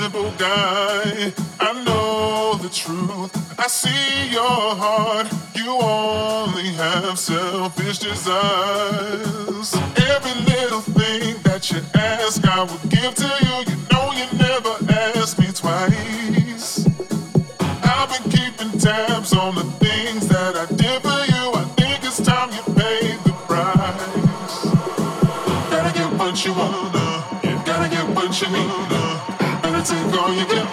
simple guy. I know the truth. I see your heart. You only have selfish desires. Every little thing that you ask, I will give to you. You know you never ask me twice. I've been keeping tabs on the things that I did for you. I think it's time you pay the price. Gotta get what you wanna. All you get,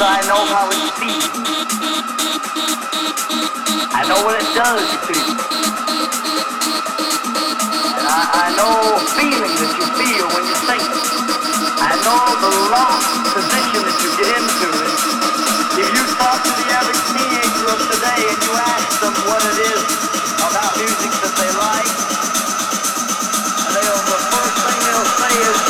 I know how it feels. I know what it does to you. And I, I know feeling that you feel when you sing. I know the lost position that you get into. And if you talk to the average teenager of today and you ask them what it is about music that they like, they'll, the first thing they'll say is